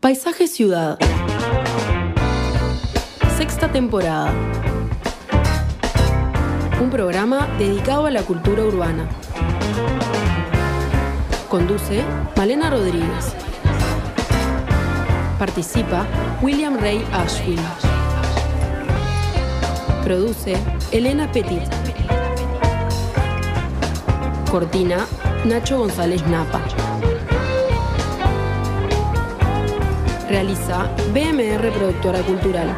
Paisaje Ciudad. Sexta temporada. Un programa dedicado a la cultura urbana. Conduce Malena Rodríguez. Participa William Ray Ashfield. Produce Elena Petit. Cortina Nacho González Napa. Realiza BMR Productora Cultural.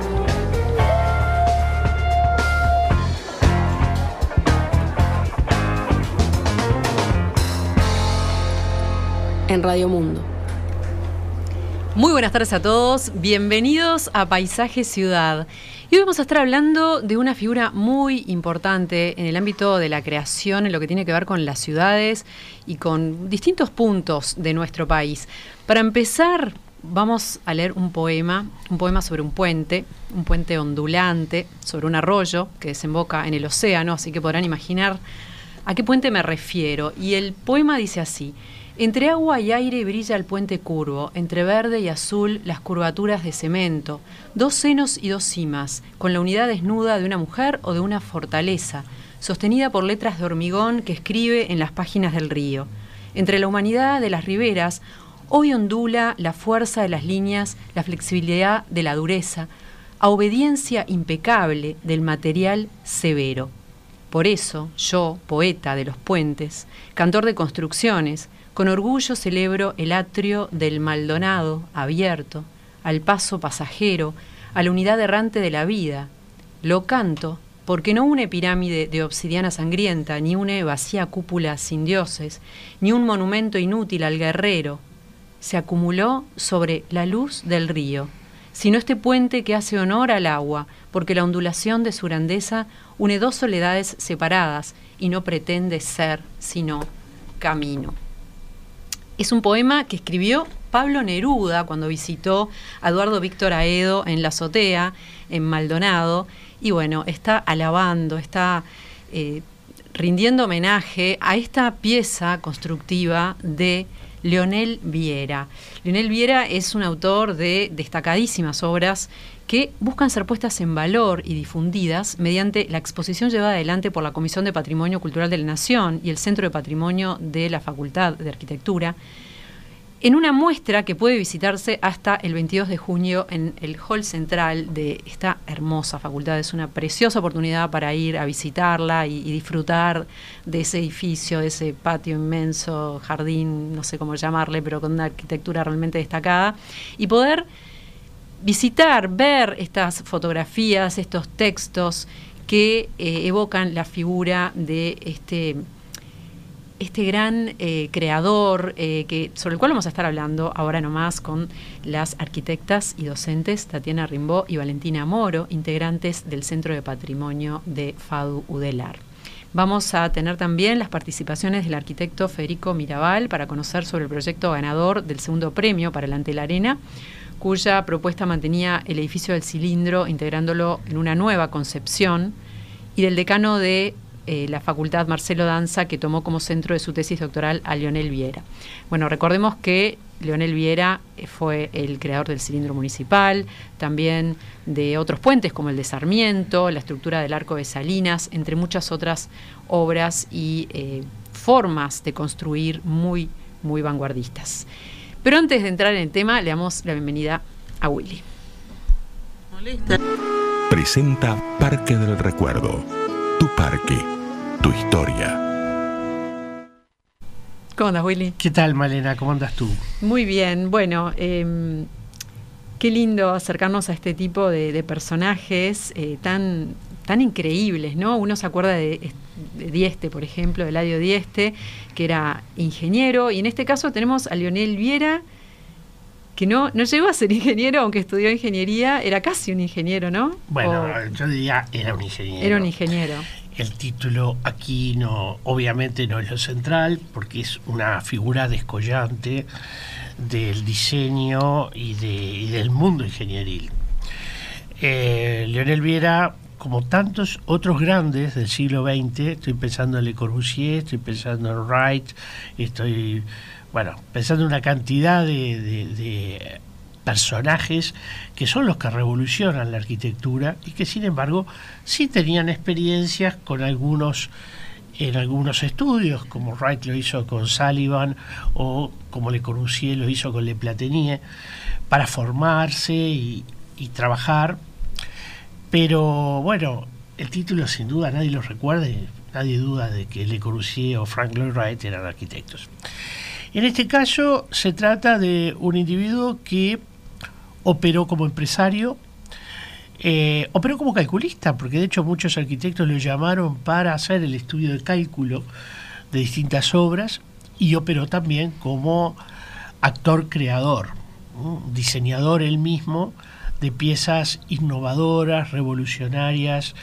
En Radio Mundo. Muy buenas tardes a todos, bienvenidos a Paisaje Ciudad. Y hoy vamos a estar hablando de una figura muy importante en el ámbito de la creación, en lo que tiene que ver con las ciudades y con distintos puntos de nuestro país. Para empezar, vamos a leer un poema, un poema sobre un puente, un puente ondulante, sobre un arroyo que desemboca en el océano, así que podrán imaginar a qué puente me refiero. Y el poema dice así. Entre agua y aire brilla el puente curvo, entre verde y azul las curvaturas de cemento, dos senos y dos cimas, con la unidad desnuda de una mujer o de una fortaleza, sostenida por letras de hormigón que escribe en las páginas del río. Entre la humanidad de las riberas, hoy ondula la fuerza de las líneas, la flexibilidad de la dureza, a obediencia impecable del material severo. Por eso, yo, poeta de los puentes, cantor de construcciones, con orgullo celebro el atrio del Maldonado abierto, al paso pasajero, a la unidad errante de la vida. Lo canto porque no une pirámide de obsidiana sangrienta, ni une vacía cúpula sin dioses, ni un monumento inútil al guerrero, se acumuló sobre la luz del río, sino este puente que hace honor al agua, porque la ondulación de su grandeza une dos soledades separadas y no pretende ser sino camino. Es un poema que escribió Pablo Neruda cuando visitó a Eduardo Víctor Aedo en la azotea, en Maldonado, y bueno, está alabando, está eh, rindiendo homenaje a esta pieza constructiva de Leonel Viera. Leonel Viera es un autor de destacadísimas obras que buscan ser puestas en valor y difundidas mediante la exposición llevada adelante por la Comisión de Patrimonio Cultural de la Nación y el Centro de Patrimonio de la Facultad de Arquitectura, en una muestra que puede visitarse hasta el 22 de junio en el hall central de esta hermosa facultad. Es una preciosa oportunidad para ir a visitarla y, disfrutar de ese edificio, de ese patio inmenso, jardín, no sé cómo llamarle, pero con una arquitectura realmente destacada, y poder visitar, ver estas fotografías, estos textos que eh, evocan la figura de este este gran eh, creador eh, que, sobre el cual vamos a estar hablando ahora nomás con las arquitectas y docentes Tatiana Rimbó y Valentina Moro, integrantes del Centro de Patrimonio de FADU UDELAR. Vamos a tener también las participaciones del arquitecto Federico Mirabal para conocer sobre el proyecto ganador del segundo premio para el Ante Arena, cuya propuesta mantenía el edificio del cilindro integrándolo en una nueva concepción, y del decano de eh, la Facultad Marcelo Danza, que tomó como centro de su tesis doctoral a Leonel Viera. Bueno, recordemos que Leonel Viera eh, fue el creador del cilindro municipal, también de otros puentes como el de Sarmiento, la estructura del arco de Salinas, entre muchas otras obras y eh, formas de construir muy, muy vanguardistas. Pero antes de entrar en el tema, le damos la bienvenida a Willy. Presenta Parque del Recuerdo, tu parque tu historia. ¿Cómo andas, Willy? ¿Qué tal, Malena? ¿Cómo andas tú? Muy bien. Bueno, em, qué lindo acercarnos a este tipo de, personajes eh, tan, tan increíbles, ¿no? Uno se acuerda de, Dieste, por ejemplo, de Ladio Dieste, que era ingeniero, y en este caso tenemos a Lionel Viera, que no, no llegó a ser ingeniero, aunque estudió ingeniería, era casi un ingeniero, ¿no? Bueno, yo diría era un ingeniero. Era un ingeniero. El título aquí no, obviamente no es lo central, porque es una figura descollante del diseño y, de, del mundo ingenieril. Eh, Leonel Viera, como tantos otros grandes del siglo XX, estoy pensando en Le Corbusier, estoy pensando en Wright, estoy, bueno, pensando en una cantidad de, personajes que son los que revolucionan la arquitectura y que sin embargo sí tenían experiencias con algunos en algunos estudios, como Wright lo hizo con Sullivan o como Le Corbusier lo hizo con Le Platenier, para formarse y, trabajar. Pero bueno, el título sin duda nadie lo recuerda y nadie duda de que Le Corbusier o Frank Lloyd Wright eran arquitectos. En este caso se trata de un individuo que operó como empresario, eh, operó como calculista, porque de hecho muchos arquitectos lo llamaron para hacer el estudio de cálculo de distintas obras y operó también como actor creador, diseñador él mismo de piezas innovadoras, revolucionarias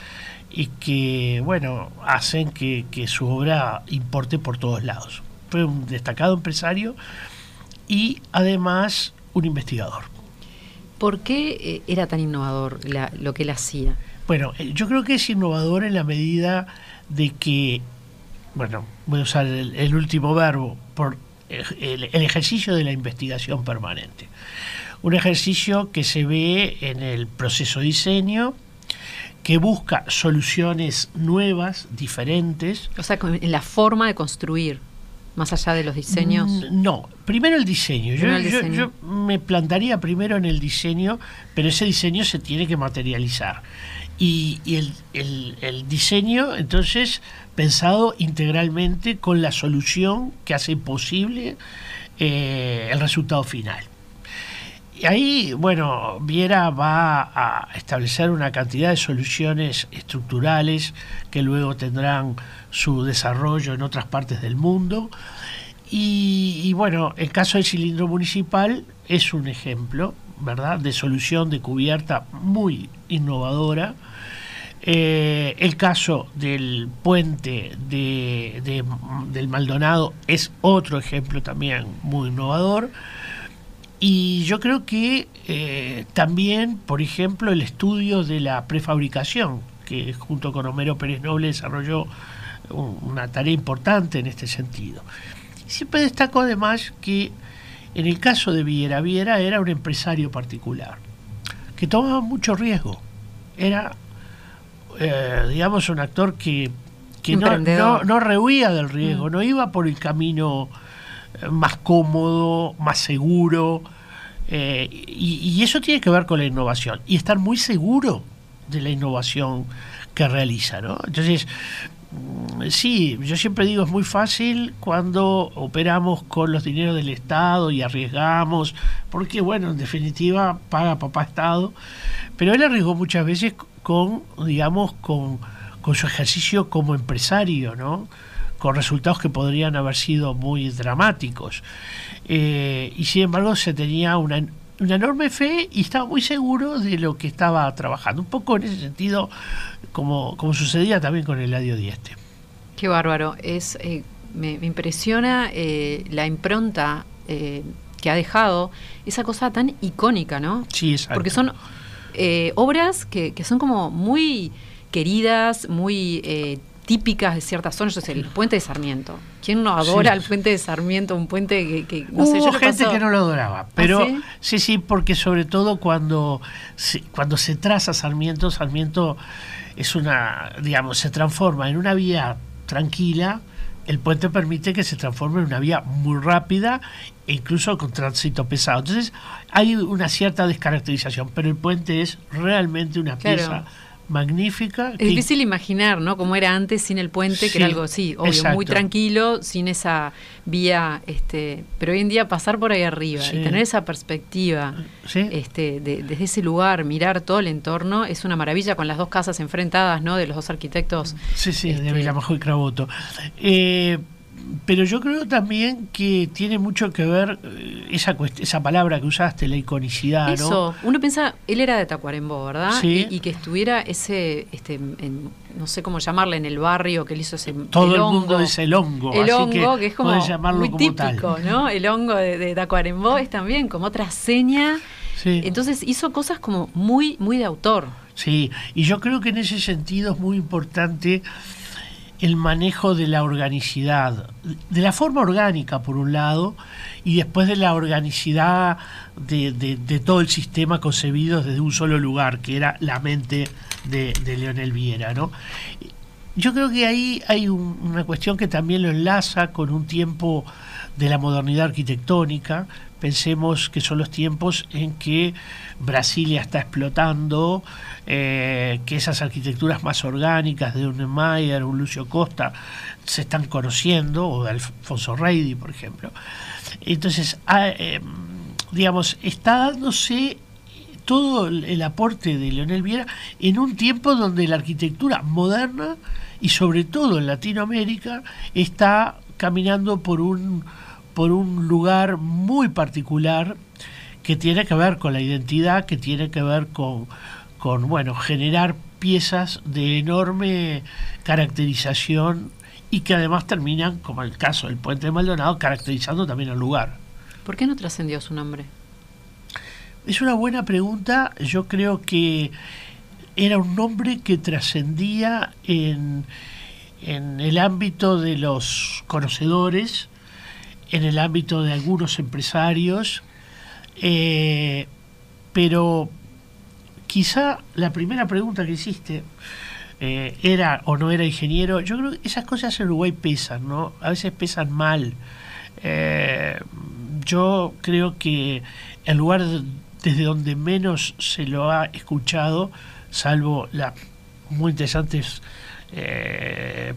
y que, bueno, hacen que, que su obra importe por todos lados. Fue un destacado empresario y además un investigador. ¿Por qué eh, era tan innovador la- lo que él hacía? Bueno, eh, yo creo que es innovador en la medida de que, bueno, voy a usar el, el último verbo, por el, el ejercicio de la investigación permanente. Un ejercicio que se ve en el proceso de diseño, que busca soluciones nuevas, diferentes, O sea, en la forma de construir, más allá de los diseños. Mm, No, primero el diseño. Yo, yo- yo me plantaría primero en el diseño, pero ese diseño se tiene que materializar. Y, y el, el- el diseño, entonces, pensado integralmente con la solución que hace posible eh, el resultado final. Y ahí, bueno, Viera va a establecer una cantidad de soluciones estructurales que luego tendrán su desarrollo en otras partes del mundo. Y, bueno, el caso del cilindro municipal es un ejemplo, ¿verdad?, de solución de cubierta muy innovadora. Eh, el caso del puente de- del Maldonado es otro ejemplo también muy innovador. Y yo creo que eh, también, por ejemplo, el estudio de la prefabricación, que junto con Homero Pérez Noble desarrolló un- una tarea importante en este sentido. Siempre destaco además que en el caso de Viera, Viera era un empresario particular, que tomaba mucho riesgo. Era, eh, digamos, un actor que, que no, no, no rehuía del riesgo, no iba por el camino más cómodo, más seguro. eh, y, eso tiene que ver con la innovación. Y estar muy seguro de la innovación que realiza. ¿no? Entonces, mm, sí, yo siempre digo, es muy fácil cuando operamos con los dineros del Estado y arriesgamos, porque bueno, en definitiva paga papá Estado. Pero él arriesgó muchas veces con, digamos, con su ejercicio como empresario, ¿no? Con resultados que podrían haber sido muy dramáticos. Eh, y sin embargo se tenía una, una enorme fe y estaba muy seguro de lo que estaba trabajando. Un poco en ese sentido, como, como sucedía también con Eladio Dieste. Qué bárbaro. Es, eh, me, me impresiona eh, la impronta eh, que ha dejado esa cosa tan icónica, ¿no? Sí, exacto. Porque son eh, obras que, que son como muy queridas, muy eh, típicas de ciertas zonas. Yo sé, el puente de Sarmiento. ¿Quién no adora Sí. el puente de Sarmiento? Un puente que, que, no sé, Hubo yo lo gente que no lo adoraba, pero sí? sí? sí, porque sobre todo cuando se, cuando se traza Sarmiento, Sarmiento es una, digamos, se transforma en una vía tranquila, el puente permite que se transforme en una vía muy rápida e incluso con tránsito pesado. Entonces hay una cierta descaracterización, pero el puente es realmente una Claro. pieza magnífica. Es que- difícil imaginar, ¿no? Cómo era antes sin el puente, que era algo, sí, obvio, exacto. muy tranquilo, sin esa vía, este, pero hoy en día pasar por ahí arriba Sí. y tener esa perspectiva, Sí. este, de- desde ese lugar, mirar todo el entorno, es una maravilla con las dos casas enfrentadas, ¿no? De los dos arquitectos. Sí, sí, de Este- Villamajo y Craboto. Eh, pero yo creo también que tiene mucho que ver eh, esa, esa palabra que usaste, la iconicidad, Eso, ¿no? uno piensa, él era de Tacuarembó, ¿verdad? Sí. Y, y que estuviera ese, este, en- no sé cómo llamarle, en el barrio que él hizo ese Todo el, hongo. mundo dice el hongo, El así hongo, que, que, es como muy como típico, tal. ¿no? El hongo de, de Tacuarembó es también como otra seña. Sí. Entonces hizo cosas como muy, muy de autor. Sí, y yo creo que en ese sentido es muy importante el manejo de la organicidad, de la forma orgánica por un lado, y después de la organicidad de, todo el sistema concebido desde un solo lugar, que era la mente de, Leonel Viera. ¿no? Yo creo que ahí hay una cuestión que también lo enlaza con un tiempo de la modernidad arquitectónica, Pensemos que son los tiempos en que Brasilia está explotando, eh, que esas arquitecturas más orgánicas de un Mayer, un Lucio Costa, se están conociendo, o de Alfonso Reidi, por ejemplo. Entonces, ah, em, digamos, está dándose todo el aporte de Leonel Viera en un tiempo donde la arquitectura moderna y sobre todo en Latinoamérica está caminando por un por un lugar muy particular que tiene que ver con la identidad, que tiene que ver con, con bueno, generar piezas de enorme caracterización y que además terminan, como el caso del puente de Maldonado, caracterizando también el lugar. ¿Por qué no trascendió su nombre? Es una buena pregunta. Yo creo que era un nombre que trascendía en, en el ámbito de los conocedores, en el ámbito de algunos empresarios, eh, pero quizá la primera pregunta que hiciste eh, era o no era ingeniero, yo creo que esas cosas en Uruguay pesan, ¿no? A veces pesan mal. Eh, yo creo que el lugar desde donde menos se lo ha escuchado, salvo las muy interesantes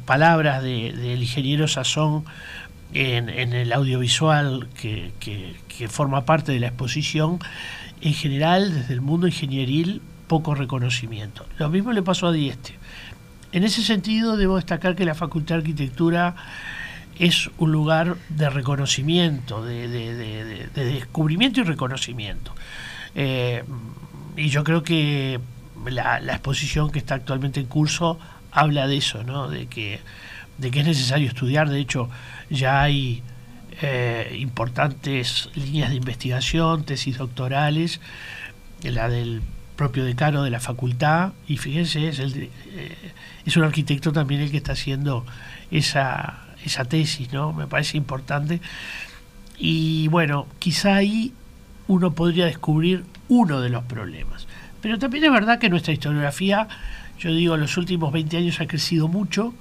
palabras del ingeniero Sazón en, el audiovisual que, forma parte de la exposición, en general, desde el mundo ingenieril, poco reconocimiento. Lo mismo le pasó a Dieste. En ese sentido, debo destacar que la Facultad de Arquitectura es un lugar de reconocimiento, de, descubrimiento y reconocimiento. Eh, y yo creo que la, la, exposición que está actualmente en curso habla de eso, ¿no? de, que, de que es necesario estudiar. De hecho, ya hay eh, importantes líneas de investigación, tesis doctorales, la del propio decano de la facultad, y fíjense, es, el, eh, es un arquitecto también el que está haciendo esa, esa tesis, ¿no? Me parece importante. Y bueno, quizá ahí uno podría descubrir uno de los problemas. Pero también es verdad que nuestra historiografía, yo digo, en los últimos 20 años ha crecido mucho,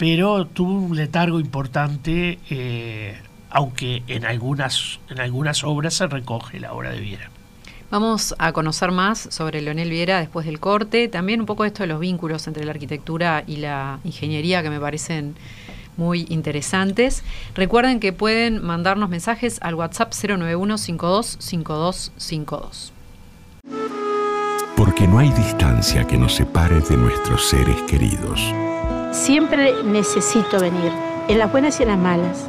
pero tuvo un letargo importante, eh, aunque en algunas, en algunas obras se recoge la obra de Viera. Vamos a conocer más sobre Leonel Viera después del corte, también un poco esto de los vínculos entre la arquitectura y la ingeniería que me parecen muy interesantes. Recuerden que pueden mandarnos mensajes al WhatsApp 091 525252. Porque no hay distancia que nos separe de nuestros seres queridos siempre necesito venir, en las buenas y en las malas,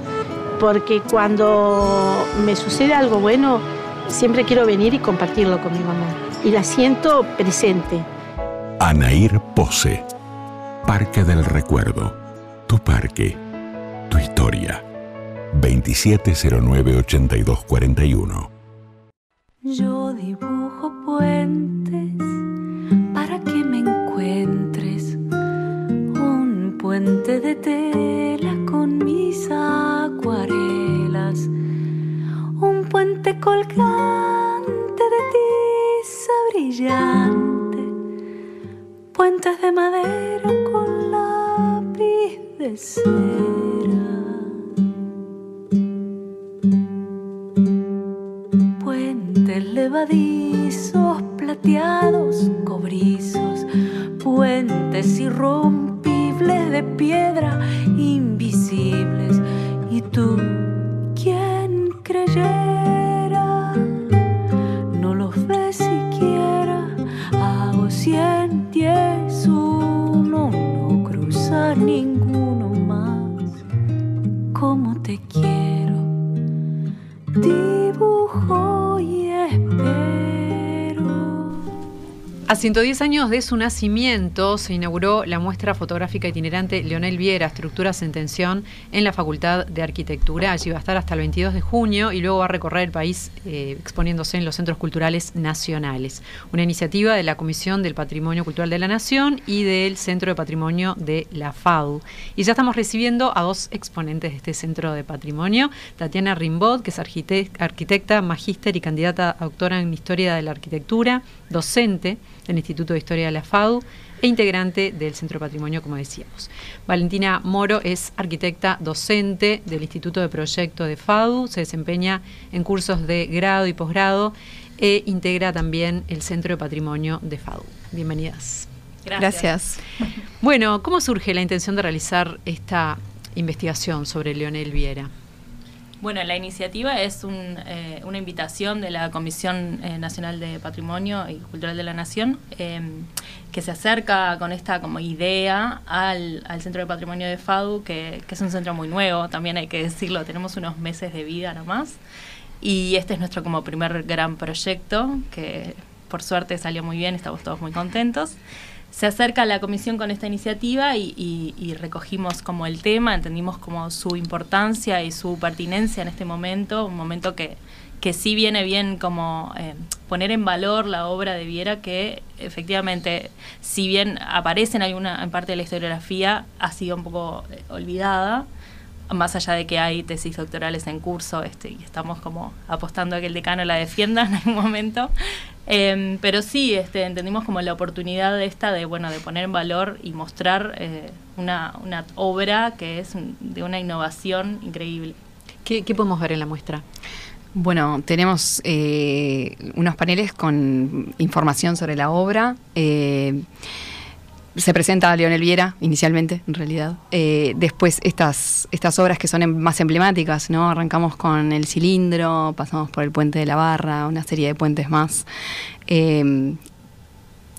porque cuando me sucede algo bueno, siempre quiero venir y compartirlo con mi mamá. Y la siento presente. Anair Pose, Parque del Recuerdo, tu parque, tu historia. 2709-8241. Yo dibujo puentes puente de tela con mis acuarelas, un puente colgante de tiza brillante, puentes de madera con lápiz de cera. Puentes levadizos, plateados, cobrizos, puentes y rompos de piedra invisibles. Y tú quien creyera no los ves siquiera. Hago cien diez uno. No cruza ninguno más. Como te quiero dibujo y espero A 110 años de su nacimiento se inauguró la muestra fotográfica itinerante Leonel Viera, Estructuras en Tensión, en la Facultad de Arquitectura. Allí va a estar hasta el 22 de junio y luego va a recorrer el país eh, exponiéndose en los centros culturales nacionales. Una iniciativa de la Comisión del Patrimonio Cultural de la Nación y del Centro de Patrimonio de la FAU. Y ya estamos recibiendo a dos exponentes de este Centro de Patrimonio, Tatiana Rimbod, que es arquitecta, magíster y candidata a doctora en Historia de la Arquitectura, docente del Instituto de Historia de la FADU e integrante del Centro de Patrimonio, como decíamos. Valentina Moro es arquitecta docente del Instituto de Proyecto de FADU, se desempeña en cursos de grado y posgrado e integra también el Centro de Patrimonio de FADU. Bienvenidas. Gracias. Bueno, ¿cómo surge la intención de realizar esta investigación sobre Leonel Viera? Bueno, la iniciativa es eh, una invitación de la Comisión eh, Nacional de Patrimonio y Cultural de la Nación em, que se acerca con esta como idea al, Centro de Patrimonio de FADU, que, es un centro muy nuevo, también hay que decirlo, tenemos unos meses de vida nomás. Y este es nuestro como primer gran proyecto, que por suerte salió muy bien, estamos todos muy contentos se acerca a la comisión con esta iniciativa y, recogimos como el tema, entendimos como su importancia y su pertinencia en este momento, un momento que, que sí viene bien como eh, poner en valor la obra de Viera que efectivamente, si bien aparece en alguna en parte de la historiografía, ha sido un poco eh, olvidada más allá de que hay tesis doctorales en curso este, y estamos como apostando a que el decano la defienda en algún momento. Em, pero sí, este, entendimos como la oportunidad de esta de, bueno, de poner en valor y mostrar eh, una, una, obra que es de una innovación increíble. ¿Qué, podemos ver en la muestra? Bueno, tenemos eh, unos paneles con información sobre la obra. Se presenta a Leonel Viera inicialmente, en realidad. Eh, después estas, estas obras que son em, más emblemáticas, ¿no? Arrancamos con el cilindro, pasamos por el puente de la barra, una serie de puentes más. Em,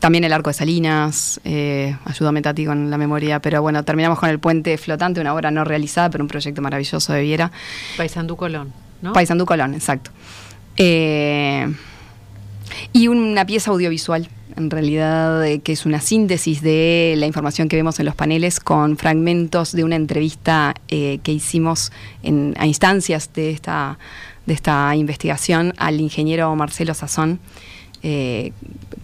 también el arco de Salinas, eh, ayúdame Tati con la memoria, pero bueno, terminamos con el puente flotante, una obra no realizada, pero un proyecto maravilloso de Viera. Paisandú Colón, ¿no? Paisandú Colón, exacto. Eh, y una pieza audiovisual en realidad eh, que es una síntesis de la información que vemos en los paneles con fragmentos de una entrevista eh, que hicimos en, a instancias de esta, de esta investigación al ingeniero Marcelo Sazón eh,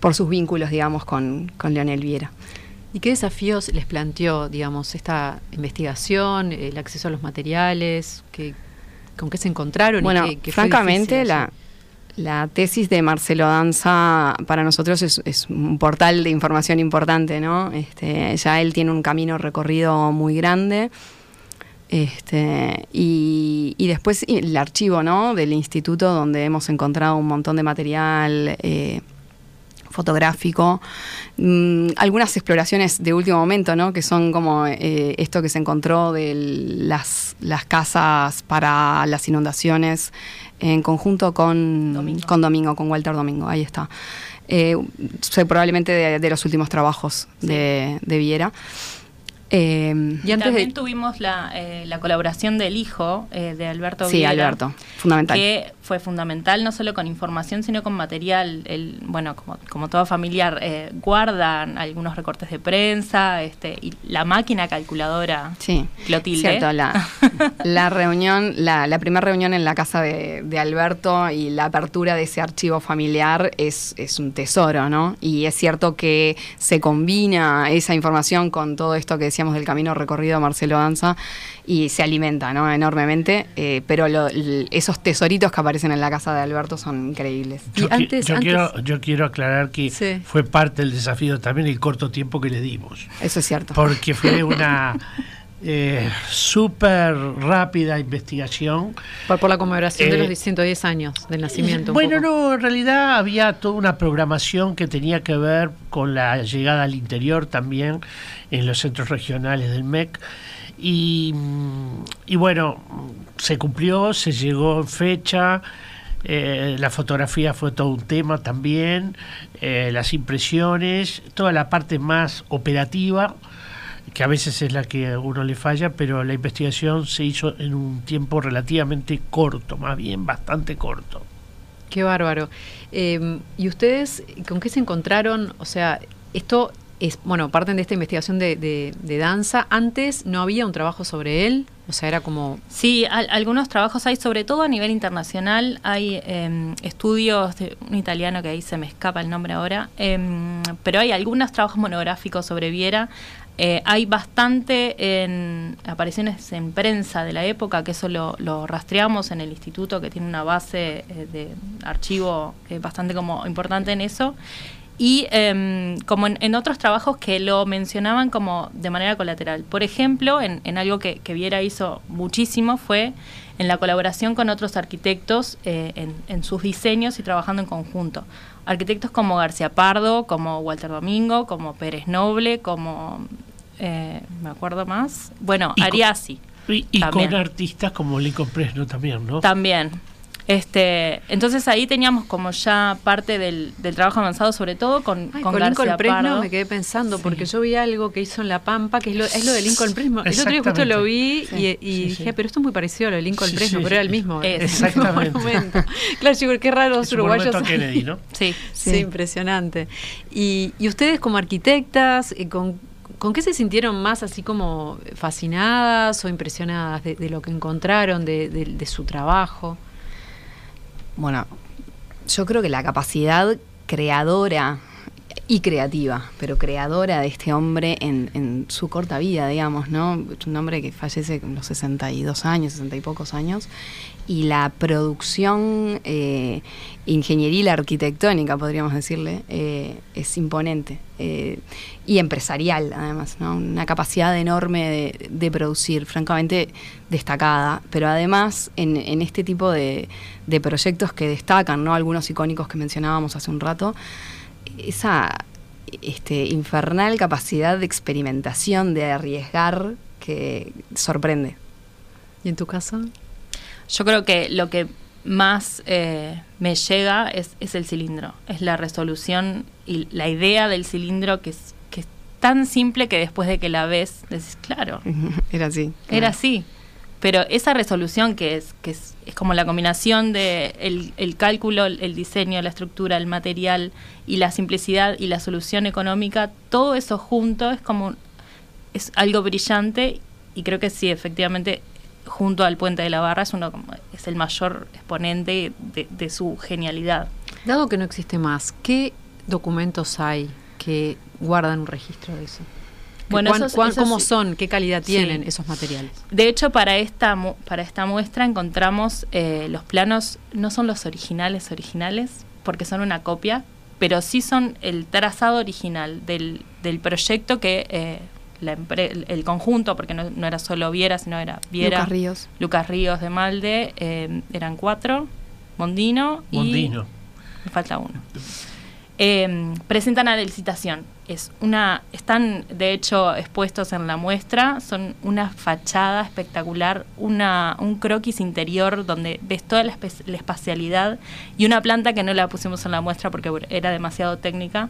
por sus vínculos, digamos, con, con Leonel Viera. ¿Y qué desafíos les planteó, digamos, esta investigación, el acceso a los materiales? ¿Con qué se encontraron? Bueno, francamente, la, la tesis de Marcelo Danza para nosotros es, un portal de información importante, ¿no? Este, ya él tiene un camino recorrido muy grande. Este, y, después el archivo ¿no? del instituto donde hemos encontrado un montón de material eh, fotográfico, mm, algunas exploraciones de último momento, ¿no? que son como eh, esto que se encontró de las, las casas para las inundaciones en conjunto con Domingo, con, Domingo, con Walter Domingo, ahí está. Eh, probablemente de, los últimos trabajos de, de Viera. Eh, y también tuvimos la, eh, la, colaboración del hijo eh, de Alberto Sí, Alberto, fundamental. Que fue fundamental no solo con información, sino con material. El, bueno, como, como todo familiar, guardan algunos recortes de prensa este, y la máquina calculadora sí, Clotilde. Cierto, la, la reunión, la, la primera reunión en la casa de, de, Alberto y la apertura de ese archivo familiar es, es un tesoro, ¿no? Y es cierto que se combina esa información con todo esto que decíamos del camino recorrido Marcelo Danza y se alimenta ¿no? enormemente, eh, pero esos tesoritos que aparecen en la casa de Alberto son increíbles. Yo, antes, yo quiero, yo quiero aclarar que fue parte del desafío también el corto tiempo que le dimos. Eso es cierto. Porque fue una... Eh, súper rápida investigación. Por, la conmemoración de los 110 eh, años del nacimiento. Bueno, no, en realidad había toda una programación que tenía que ver con la llegada al interior también en los centros regionales del MEC. Y, bueno, se cumplió, se llegó en fecha. Eh, la fotografía fue todo un tema también, las impresiones, toda la parte más operativa que a veces es la que a uno le falla, pero la investigación se hizo en un tiempo relativamente corto, más bien bastante corto. Qué bárbaro. Eh, ¿Y ustedes con qué se encontraron? O sea, esto es, bueno, parten de esta investigación de, de- de danza. Antes no había un trabajo sobre él, o sea, era como... Sí, al- algunos trabajos hay, sobre todo a nivel internacional, hay em, estudios de un italiano que ahí se me escapa el nombre ahora, em, pero hay algunos trabajos monográficos sobre Viera. Eh, hay bastante apariciones en prensa de la época, que eso lo, lo rastreamos en el instituto, que tiene una base eh, de archivo eh, bastante como importante en eso. Y em, como en, en otros trabajos que lo mencionaban como de manera colateral. Por ejemplo, en, en algo que, que Viera hizo muchísimo fue en la colaboración con otros arquitectos eh, en, en sus diseños y trabajando en conjunto. Arquitectos como García Pardo, como Walter Domingo, como Pérez Noble, como... eh, me acuerdo más. Bueno, Ariasi. Y, y con artistas como Lincoln Presno también, ¿no? También. Este, entonces ahí teníamos como ya parte del, del trabajo avanzado, sobre todo con, Ay, con, con, García Lincoln Presno Pardo. me quedé pensando, Sí. porque yo vi algo que hizo en La Pampa, que es lo, es lo de Lincoln Presno. El otro día justo lo vi Sí. y, y Sí, dije, sí. pero esto es muy parecido a lo de Lincoln Sí, Presno, sí, pero era el mismo. Es. Exactamente. monumento. Claro, yo qué raro los uruguayos. a Kennedy, ¿no? Sí. Sí, Sí. impresionante. Y, y ustedes como arquitectas, eh, ¿con, con qué se sintieron más así como fascinadas o impresionadas de, de lo que encontraron, de, de- de su trabajo? Bueno, yo creo que la capacidad creadora y creativa, pero creadora de este hombre en, en su corta vida, digamos, ¿no? Un hombre que fallece con los 62 años, 60 y pocos años, y la producción eh, ingenieril arquitectónica, podríamos decirle, eh, es imponente. eh, y empresarial, además, ¿no? Una capacidad enorme de, de producir, francamente destacada, pero además en, en este tipo de, de proyectos que destacan, ¿no? Algunos icónicos que mencionábamos hace un rato, esa este, infernal capacidad de experimentación, de arriesgar, que sorprende. ¿Y en tu caso? Yo creo que lo que más eh, me llega es, es el cilindro, es la resolución y la idea del cilindro que es, que es tan simple que después de que la ves, decís, claro, Era así. era así. Pero esa resolución que es, que es, es como la combinación de el, cálculo, el diseño, la estructura, el material y la simplicidad y la solución económica, todo eso junto es como es algo brillante y creo que sí, efectivamente, junto al puente de la barra es uno como- es el mayor exponente de, de su genialidad. Dado que no existe más, ¿qué documentos hay que guardan un registro de eso? Bueno, ¿Cuán- esos- cuán- esos ¿Cómo son? ¿Qué calidad Sí. tienen esos materiales? De hecho, para esta, mu- para esta muestra encontramos eh, los planos, no son los originales originales, porque son una copia, pero sí son el trazado original del, del proyecto que eh, la el, el conjunto, porque no, no era solo Viera, sino era Viera, Lucas Ríos. Lucas Ríos de Malde, eh, eran cuatro, Mondino, Mondino. y me falta uno. Eh, presentan a la licitación. Es una, están de hecho expuestos en la muestra, son una fachada espectacular, una, un croquis interior donde ves toda la, espe- la espacialidad y una planta que no la pusimos en la muestra porque era demasiado técnica.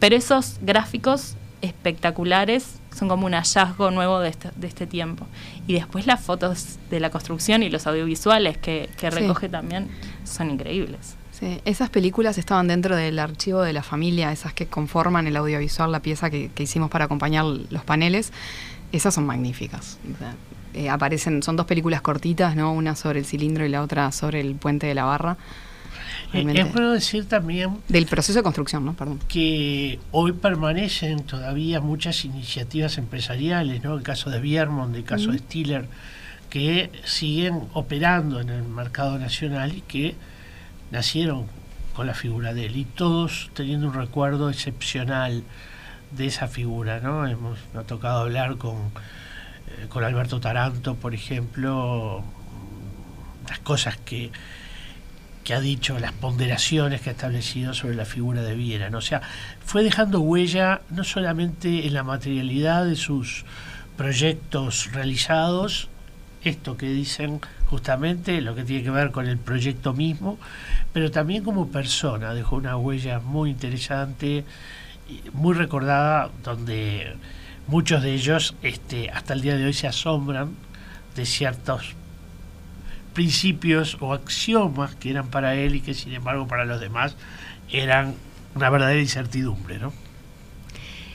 Pero esos gráficos espectaculares son como un hallazgo nuevo de este, de este tiempo. Y después las fotos de la construcción y los audiovisuales que, que Sí. recoge también son increíbles. Sí, esas películas estaban dentro del archivo de la familia, esas que conforman el audiovisual, la pieza que, que hicimos para acompañar los paneles. Esas son magníficas. Eh, aparecen, son dos películas cortitas, ¿no? Una sobre el cilindro y la otra sobre el puente de la barra. Realmente. Es bueno decir también Del proceso de construcción, ¿no? Perdón. que hoy permanecen todavía muchas iniciativas empresariales, ¿no? El caso de Biermont, el caso de Stiller, que siguen operando en el mercado nacional y que nacieron con la figura de él y todos teniendo un recuerdo excepcional de esa figura, ¿no? Hemos nos ha tocado hablar con, eh, con Alberto Taranto, por ejemplo, las cosas que, que ha dicho, las ponderaciones que ha establecido sobre la figura de Viera. ¿no? O sea, fue dejando huella no solamente en la materialidad de sus proyectos realizados, esto que dicen justamente, lo que tiene que ver con el proyecto mismo, pero también como persona, dejó una huella muy interesante, muy recordada, donde muchos de ellos este, hasta el día de hoy se asombran de ciertos principios o axiomas que eran para él y que sin embargo para los demás eran una verdadera incertidumbre, ¿no?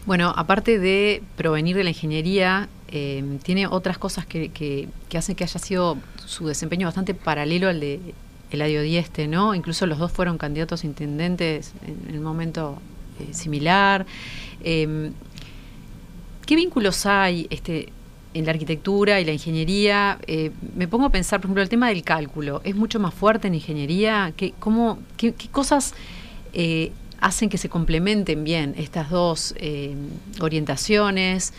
Bueno, aparte de provenir de la ingeniería, eh, tiene otras cosas que, hacen que haya sido su desempeño bastante paralelo al de Eladio Dieste, ¿no? Incluso los dos fueron candidatos intendentes en, un momento eh, similar. Eh, ¿Qué vínculos hay este, en la arquitectura y la ingeniería? me pongo a pensar, por ejemplo, el tema del cálculo. ¿Es mucho más fuerte en ingeniería? ¿Qué, cómo, qué, cosas hacen que se complementen bien estas dos orientaciones?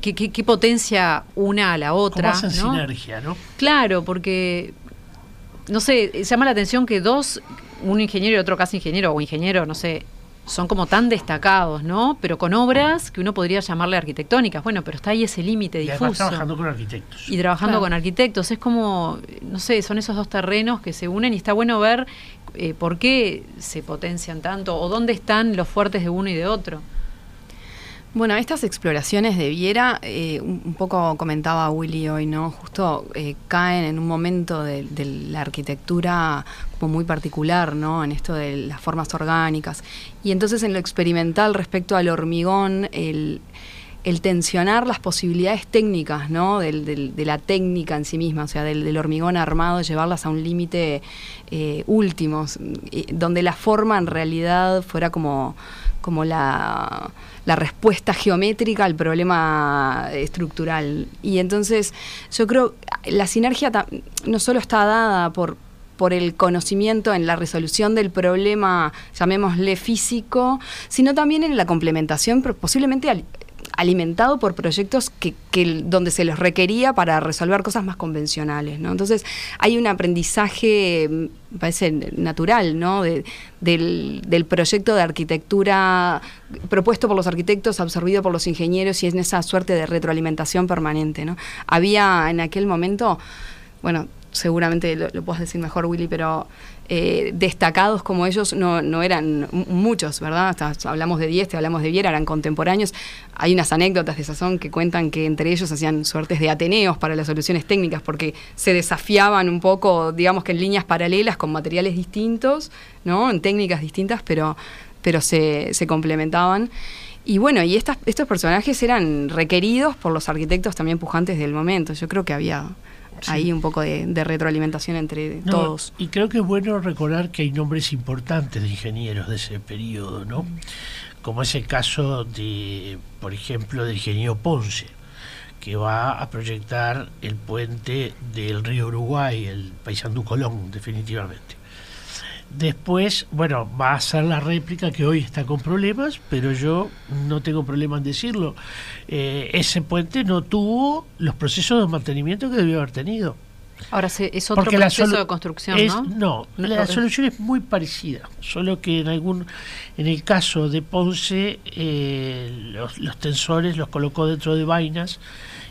¿Qué, potencia una a la otra? ¿Cómo sinergia, ¿no? Claro, porque, no sé, llama la atención que dos, un ingeniero y otro casi ingeniero, o ingeniero, no sé, son como tan destacados, ¿no? Pero con obras que uno podría llamarle arquitectónicas. Bueno, pero está ahí ese límite difuso. Y trabajando con arquitectos. Y trabajando con arquitectos. Es como, no sé, son esos dos terrenos que se unen y está bueno ver eh, por qué se potencian tanto o dónde están los fuertes de uno y de otro. Bueno, estas exploraciones de Viera, eh, un, poco comentaba Willy hoy, ¿no? Justo eh, caen en un momento de, la arquitectura como muy particular, ¿no? En esto de las formas orgánicas. Y entonces en lo experimental respecto al hormigón, el, tensionar las posibilidades técnicas, ¿no? de la técnica en sí misma, o sea, del, hormigón armado, llevarlas a un límite eh, último, donde la forma en realidad fuera como, como la respuesta geométrica al problema estructural. Y entonces yo creo la sinergia no solo está dada por, por el conocimiento en la resolución del problema, llamémosle físico, sino también en la complementación, posiblemente alimentado por proyectos que, donde se los requería para resolver cosas más convencionales. Entonces hay un aprendizaje, parece natural, ¿no? del, proyecto de arquitectura propuesto por los arquitectos, absorbido por los ingenieros y en esa suerte de retroalimentación permanente. Había en aquel momento, bueno, seguramente lo, lo puedes decir mejor, Willy, pero eh, destacados como ellos no, no eran muchos, ¿verdad? Hasta hablamos de Dieste, hablamos de Viera, eran contemporáneos. Hay unas anécdotas de Sazón que cuentan que entre ellos hacían suertes de ateneos para las soluciones técnicas porque se desafiaban un poco, digamos que en líneas paralelas con materiales distintos, ¿no? En técnicas distintas, pero, pero se, complementaban. Y bueno, y estos personajes eran requeridos por los arquitectos también pujantes del momento. Yo creo que había ahí un poco de, retroalimentación entre todos. Y creo que es bueno recordar que hay nombres importantes de ingenieros de ese periodo, ¿no? Como es el caso de, por ejemplo, del ingeniero Ponce, que va a proyectar el puente del río Uruguay, el Paisandú Colón, definitivamente. Después, bueno, va a ser la réplica que hoy está con problemas, pero yo no tengo problema en decirlo. Eh, ese puente no tuvo los procesos de mantenimiento que debió haber tenido. Ahora es otro proceso de construcción, ¿no? No, la solución es muy parecida, solo que en algún, en el caso de Ponce, eh, los, los tensores los colocó dentro de vainas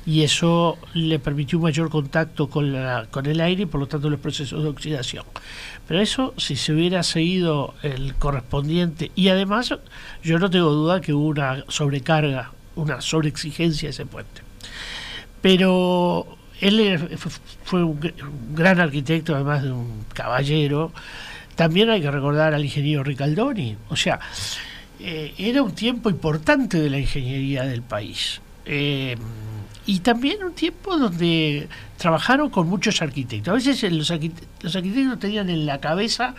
y eso le permitió un mayor contacto con, la, con el aire y por lo tanto los procesos de oxidación. Pero eso, si se hubiera seguido el correspondiente, y además yo no tengo duda que hubo una sobrecarga, una sobreexigencia de ese puente. Pero él fue un gran arquitecto, además de un caballero. También hay que recordar al ingeniero Ricaldoni. O sea, eh, era un tiempo importante de la ingeniería del país. Eh, y también un tiempo donde trabajaron con muchos arquitectos. A veces los, arquitectos, tenían en la cabeza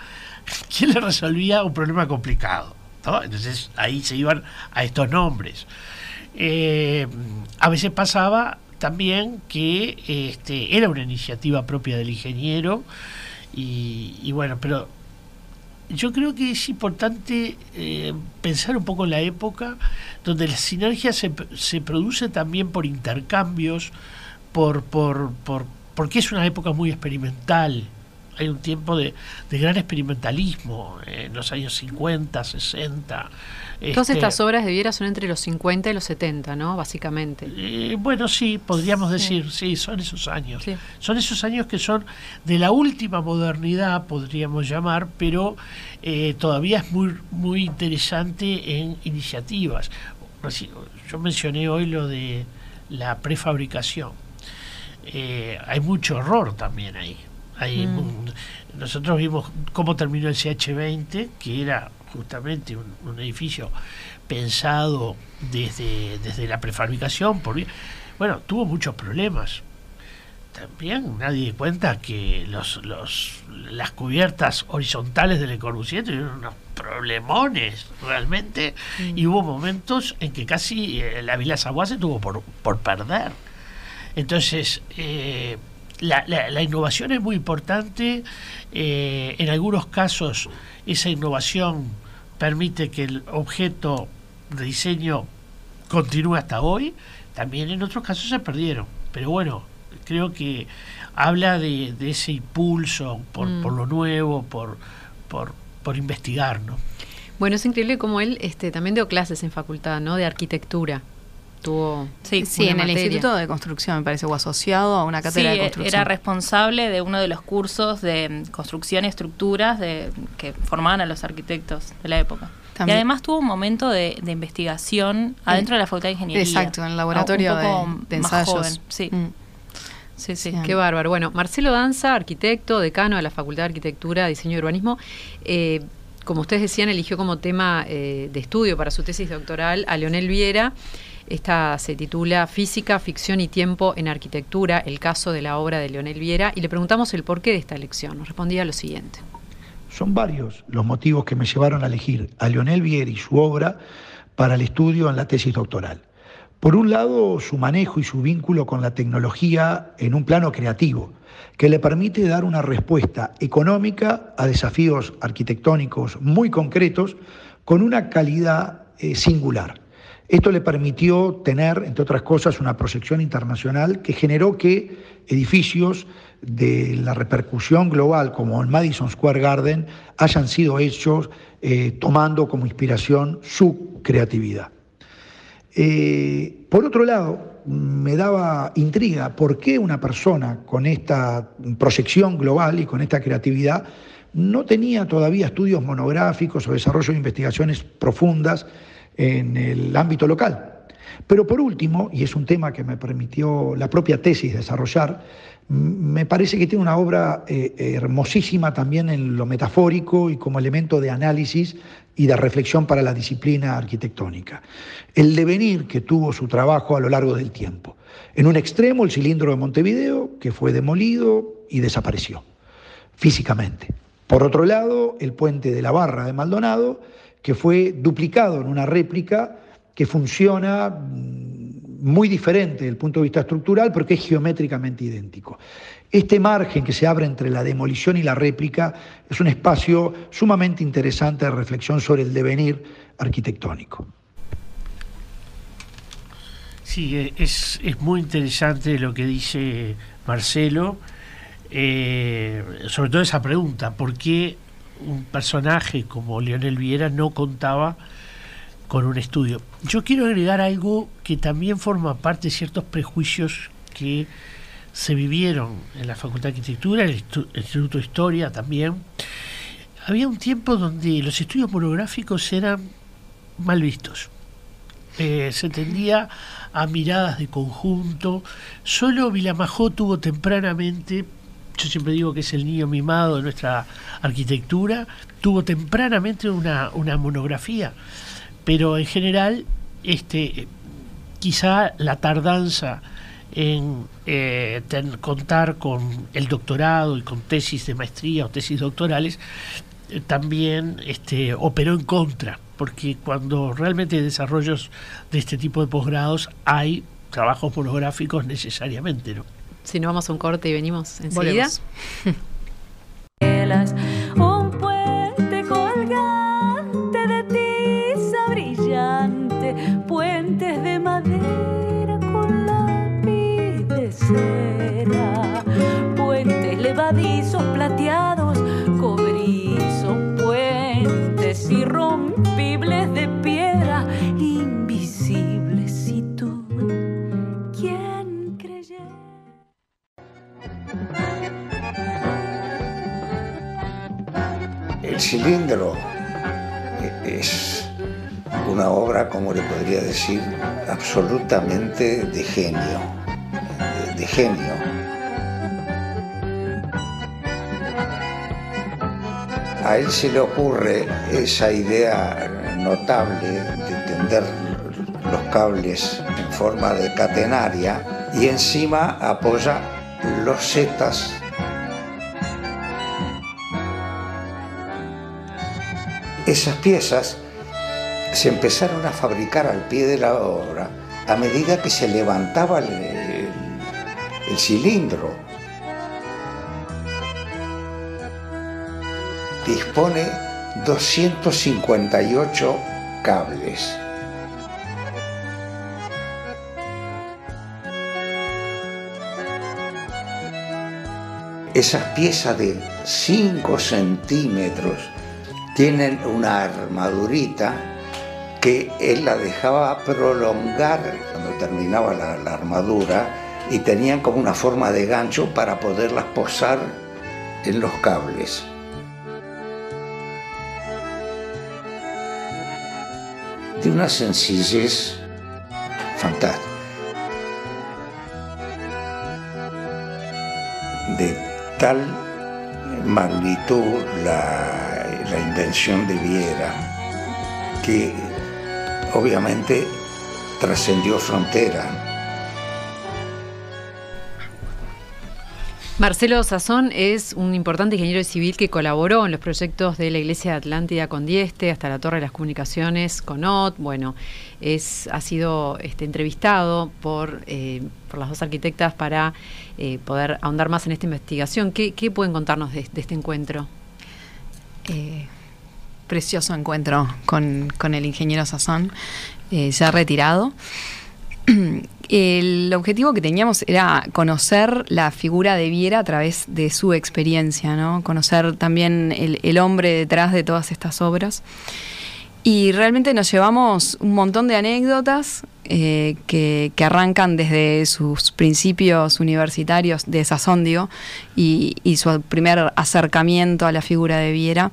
quién le resolvía un problema complicado. Entonces ahí se iban a estos nombres. Eh, a veces pasaba también que este, era una iniciativa propia del ingeniero y bueno, pero yo creo que es importante eh, pensar un poco en la época donde la sinergia se, se produce también por intercambios, por, por, por, porque es una época muy experimental. Hay un tiempo de, de gran experimentalismo en los años 50, 60. Todas este, estas obras de Viera son entre los 50 y los 70, ¿no? Básicamente. Eh, bueno, sí, podríamos decir, sí, son esos años. Son esos años que son de la última modernidad, podríamos llamar, pero eh, todavía es muy, muy interesante en iniciativas. Yo mencioné hoy lo de la prefabricación. eh, hay mucho error también ahí. Hay Mm. nosotros vimos cómo terminó el CH20, que era justamente un, un edificio pensado desde, desde la prefabricación. Por, bueno, tuvo muchos problemas. También nadie cuenta que los, los, las cubiertas horizontales del Le Corbusier tuvieron unos problemones realmente y hubo momentos en que casi eh, la Villa Savoie se tuvo por, por perder. Entonces, eh, la, la, la, innovación es muy importante. Eh, en algunos casos, esa innovación permite que el objeto de diseño continúe hasta hoy. También en otros casos se perdieron. Pero bueno, creo que habla de, de ese impulso por, mm. por, lo nuevo, por, por, por investigar. ¿no? Bueno, es increíble como él este, también dio clases en facultad ¿no? de arquitectura tuvo sí, sí en materia. el Instituto de Construcción, me parece, o asociado a una cátedra sí, de construcción. Era responsable de uno de los cursos de construcción y estructuras de, que formaban a los arquitectos de la época. También. Y además tuvo un momento de, de investigación adentro de la Facultad de Ingeniería. Exacto, en el laboratorio un poco de, de más ensayos. joven, sí. Mm. Sí, sí. Qué bárbaro. Bueno, Marcelo Danza, arquitecto, decano de la Facultad de Arquitectura, Diseño y Urbanismo. Eh, como ustedes decían, eligió como tema eh, de estudio para su tesis doctoral a Leonel Viera. Esta se titula Física, Ficción y Tiempo en Arquitectura, el caso de la obra de Leonel Viera, y le preguntamos el porqué de esta elección. Nos respondía lo siguiente. Son varios los motivos que me llevaron a elegir a Leonel Viera y su obra para el estudio en la tesis doctoral. Por un lado, su manejo y su vínculo con la tecnología en un plano creativo, que le permite dar una respuesta económica a desafíos arquitectónicos muy concretos con una calidad eh, singular. Esto le permitió tener, entre otras cosas, una proyección internacional que generó que edificios de la repercusión global, como el Madison Square Garden, hayan sido hechos eh, tomando como inspiración su creatividad. Eh, por otro lado, me daba intriga por qué una persona con esta proyección global y con esta creatividad no tenía todavía estudios monográficos o desarrollo de investigaciones profundas en el ámbito local. Pero por último, y es un tema que me permitió la propia tesis desarrollar, me parece que tiene una obra eh, hermosísima también en lo metafórico y como elemento de análisis y de reflexión para la disciplina arquitectónica. El devenir que tuvo su trabajo a lo largo del tiempo. En un extremo, el cilindro de Montevideo, que fue demolido y desapareció físicamente. Por otro lado, el puente de la Barra de Maldonado, que fue duplicado en una réplica que funciona muy diferente desde el punto de vista estructural, porque es geométricamente idéntico. Este margen que se abre entre la demolición y la réplica es un espacio sumamente interesante de reflexión sobre el devenir arquitectónico. Sí, es, es muy interesante lo que dice Marcelo, eh, sobre todo esa pregunta, ¿por qué un personaje como Leonel Viera no contaba con un estudio. Yo quiero agregar algo que también forma parte de ciertos prejuicios que se vivieron en la Facultad de Arquitectura, el Instituto de Historia también. Había un tiempo donde los estudios monográficos eran mal vistos. Eh, se tendía a miradas de conjunto. Solo Vilamajó tuvo tempranamente, yo siempre digo que es el niño mimado de nuestra arquitectura, tuvo tempranamente una, una monografía pero en general este quizá la tardanza en eh, contar con el doctorado y con tesis de maestría o tesis doctorales eh, también este, operó en contra, porque cuando realmente hay desarrollos de este tipo de posgrados hay trabajos monográficos necesariamente, ¿no? Si no vamos a un corte y venimos enseguida. un puente colgante de tiza brillante, puentes de madera con lápiz de cera, puentes levadizos plateados, cobrizos, puentes irrompibles cilindro es una obra, como le podría decir, absolutamente de genio, de, de genio. A él se le ocurre esa idea notable de tender los cables en forma de catenaria y encima apoya los zetas Esas piezas se empezaron a fabricar al pie de la obra a medida que se levantaba el, cilindro. Dispone 258 cables. Esas piezas de 5 centímetros tienen una armadurita que él la dejaba prolongar cuando terminaba la, armadura y tenían como una forma de gancho para poderlas posar en los cables. De una sencillez fantástica. De tal magnitud la, la invención de Viera, que obviamente trascendió frontera. Marcelo Sazón es un importante ingeniero civil que colaboró en los proyectos de la Iglesia de Atlántida con Dieste, hasta la Torre de las Comunicaciones con OT. Bueno, es, ha sido este, entrevistado por, eh, por las dos arquitectas para eh, poder ahondar más en esta investigación. ¿Qué, pueden contarnos de este encuentro? Eh, precioso encuentro con, con, el ingeniero Sazón, ya retirado. El objetivo que teníamos era conocer la figura de Viera a través de su experiencia, ¿no? conocer también el, el hombre detrás de todas estas obras. Y realmente nos llevamos un montón de anécdotas eh, que, que, arrancan desde sus principios universitarios de Sazondio y, y, su primer acercamiento a la figura de Viera.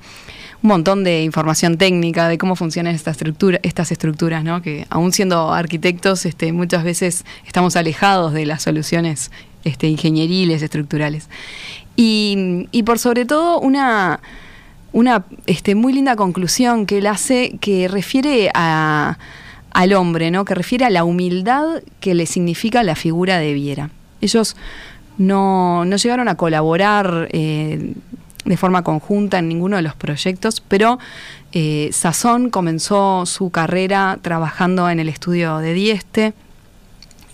Un montón de información técnica de cómo funcionan esta estructura, estas estructuras, ¿no? que aún siendo arquitectos este, muchas veces estamos alejados de las soluciones este, ingenieriles, estructurales. Y, y por sobre todo una una este, muy linda conclusión que él hace que refiere a, al hombre, ¿no? que refiere a la humildad que le significa la figura de Viera. Ellos no, no llegaron a colaborar eh, de forma conjunta en ninguno de los proyectos, pero eh, Sazón comenzó su carrera trabajando en el estudio de Dieste,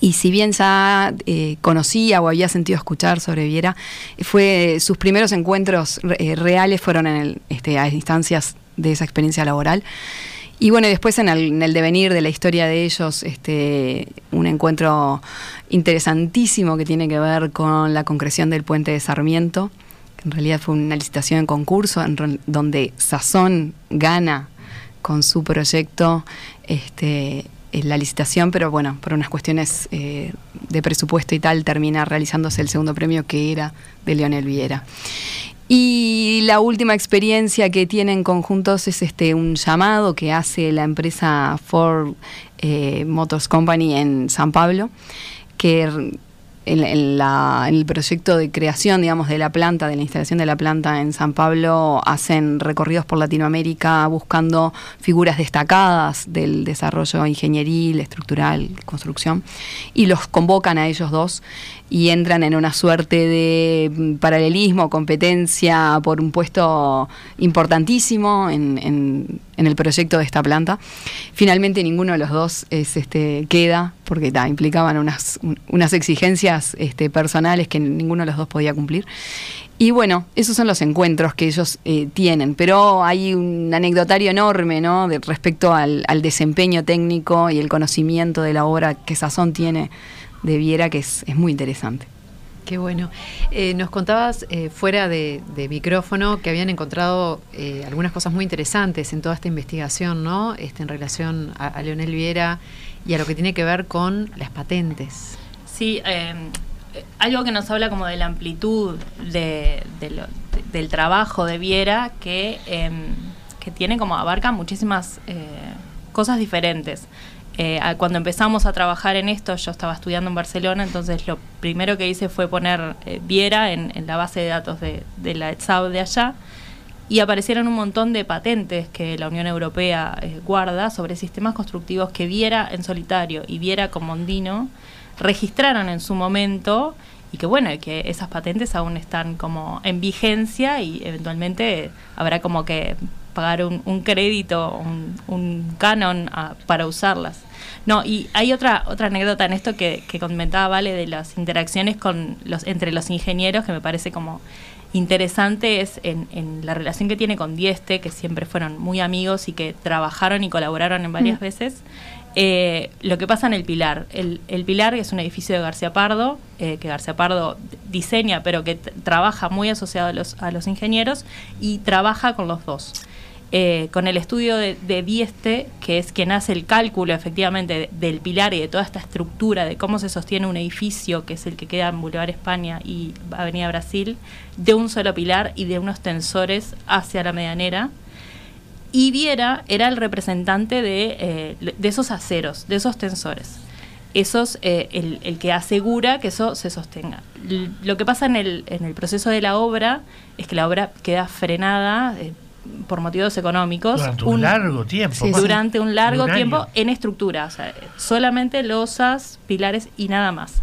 y si bien ya eh, conocía o había sentido escuchar sobre Viera, fue sus primeros encuentros eh, reales fueron en el, este, a instancias de esa experiencia laboral. Y bueno, después en el, en el, devenir de la historia de ellos, este, un encuentro interesantísimo que tiene que ver con la concreción del puente de Sarmiento, que en realidad fue una licitación en concurso donde Sazón gana con su proyecto este, la licitación, pero bueno, por unas cuestiones eh, de presupuesto y tal, termina realizándose el segundo premio que era de Leonel Viera. Y la última experiencia que tienen conjuntos es este un llamado que hace la empresa Ford eh, Motors Company en San Pablo, que en, en, la, en, el proyecto de creación, digamos, de la planta, de la instalación de la planta en San Pablo, hacen recorridos por Latinoamérica buscando figuras destacadas del desarrollo ingenieril, estructural, construcción, y los convocan a ellos dos y entran en una suerte de paralelismo, competencia por un puesto importantísimo en, en, en el proyecto de esta planta. Finalmente ninguno de los dos es, este, queda porque ta, implicaban unas, unas exigencias este, personales que ninguno de los dos podía cumplir. Y bueno, esos son los encuentros que ellos eh, tienen, pero hay un anecdotario enorme ¿no? de, respecto al, desempeño técnico y el conocimiento de la obra que Sazón tiene de Viera, que es, muy interesante. Qué bueno. Eh, nos contabas eh, fuera de, micrófono que habían encontrado algunas cosas muy interesantes en toda esta investigación, ¿no? Este, en relación a, Leonel Viera y a lo que tiene que ver con las patentes. Sí, algo que nos habla como de la amplitud de, de lo, del trabajo de Viera que, em, tiene como abarca muchísimas cosas diferentes. Eh, cuando empezamos a trabajar en esto, yo estaba estudiando en Barcelona, entonces lo primero que hice fue poner eh, Viera en, la base de datos de, la ETSAB de allá y aparecieron un montón de patentes que la Unión Europea eh, guarda sobre sistemas constructivos que Viera en solitario y Viera con Mondino registraron en su momento y que bueno, que esas patentes aún están como en vigencia y eventualmente habrá como que pagar un, crédito, un, canon ah, para usarlas. No, y hay otra otra anécdota en esto que, comentaba Vale de las interacciones con los entre los ingenieros que me parece como interesante es en, la relación que tiene con Dieste, que siempre fueron muy amigos y que trabajaron y colaboraron en varias mm. veces. Eh, lo que pasa en el Pilar. El, Pilar es un edificio de García Pardo, eh, que García Pardo diseña, pero que trabaja muy asociado a los, a los ingenieros y trabaja con los dos. Eh, con el estudio de, de, Dieste, que es quien hace el cálculo efectivamente del pilar y de toda esta estructura de cómo se sostiene un edificio, que es el que queda en Boulevard España y Avenida Brasil, de un solo pilar y de unos tensores hacia la medianera. Y Viera era el representante de, eh, de esos aceros, de esos tensores. Esos, eh, el, el, que asegura que eso se sostenga. lo que pasa en el, en el proceso de la obra es que la obra queda frenada por motivos económicos. Durante un, largo tiempo. durante un largo tiempo en estructura, o sea, solamente losas, pilares y nada más.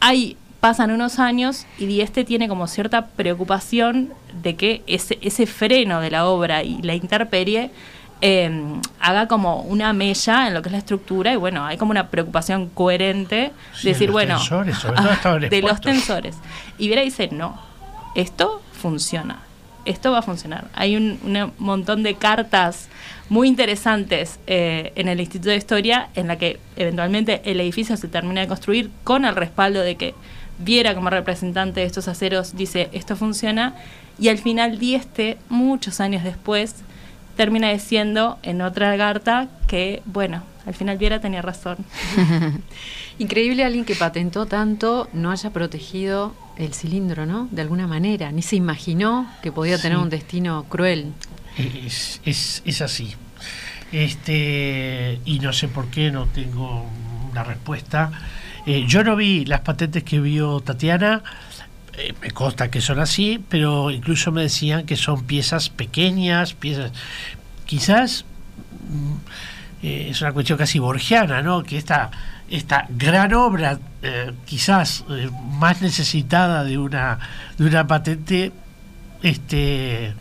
Ahí pasan unos años y Dieste tiene como cierta preocupación de que ese, ese freno de la obra y la interperie em, haga como una mella en lo que es la estructura y bueno, hay como una preocupación coherente de decir, bueno, de los tensores. Y Viera dice, no, esto funciona esto va a funcionar. Hay un, montón de cartas muy interesantes eh, en el Instituto de Historia en la que eventualmente el edificio se termina de construir con el respaldo de que Viera como representante de estos aceros dice esto funciona y al final Dieste, muchos años después, termina diciendo en otra carta que, bueno, al final Viera tenía razón. Increíble alguien que patentó tanto no haya protegido el cilindro, ¿no? De alguna manera, ni se imaginó que podía tener un destino cruel. Es, es, así. Este, y no sé por qué, no tengo una respuesta. Eh, yo no vi las patentes que vio Tatiana, eh, me consta que son así, pero incluso me decían que son piezas pequeñas, piezas. Quizás mm, eh, es una cuestión casi borgiana, ¿no? Que esta esta gran obra, quizás más necesitada de una, de una patente, este,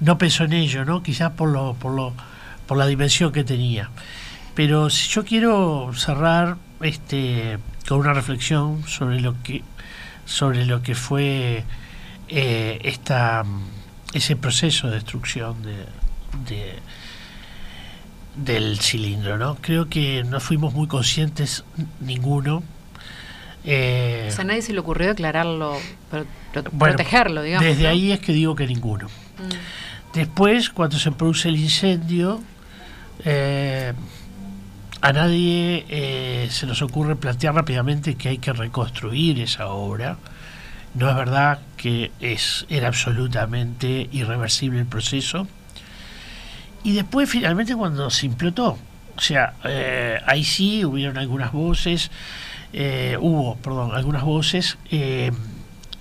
no pensó en ello, ¿no? Quizás por, lo, por, lo, por la dimensión que tenía. Pero si yo quiero cerrar este, con una reflexión sobre lo que, sobre lo que fue eh, esta, ese proceso de destrucción de del cilindro, ¿no? Creo que no fuimos muy conscientes ninguno. Eh, o sea, nadie se le ocurrió aclararlo, protegerlo, digamos. Desde ahí es que digo que ninguno. Mm. Después, cuando se produce el incendio, eh, a nadie eh, se nos ocurre plantear rápidamente que hay que reconstruir esa obra. No es verdad que es, era absolutamente irreversible el proceso y después finalmente cuando se implotó, o sea, eh, ahí sí hubieron algunas voces, eh, hubo, perdón, algunas voces, eh,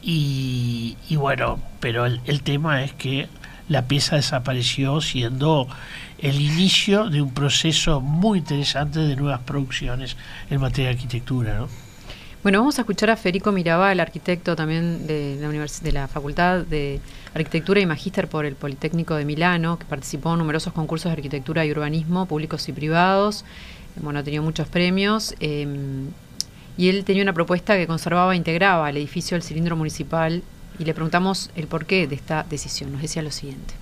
y, bueno, pero el, el, tema es que la pieza desapareció siendo el inicio de un proceso muy interesante de nuevas producciones en materia de arquitectura, ¿no? Bueno, vamos a escuchar a Federico Miraba, el arquitecto también de la, de la Facultad de Arquitectura y Magíster por el Politécnico de Milano, que participó en numerosos concursos de arquitectura y urbanismo, públicos y privados. Bueno, ha tenido muchos premios. Em, y él tenía una propuesta que conservaba e integraba el edificio del cilindro municipal y le preguntamos el porqué de esta decisión. Nos decía lo siguiente.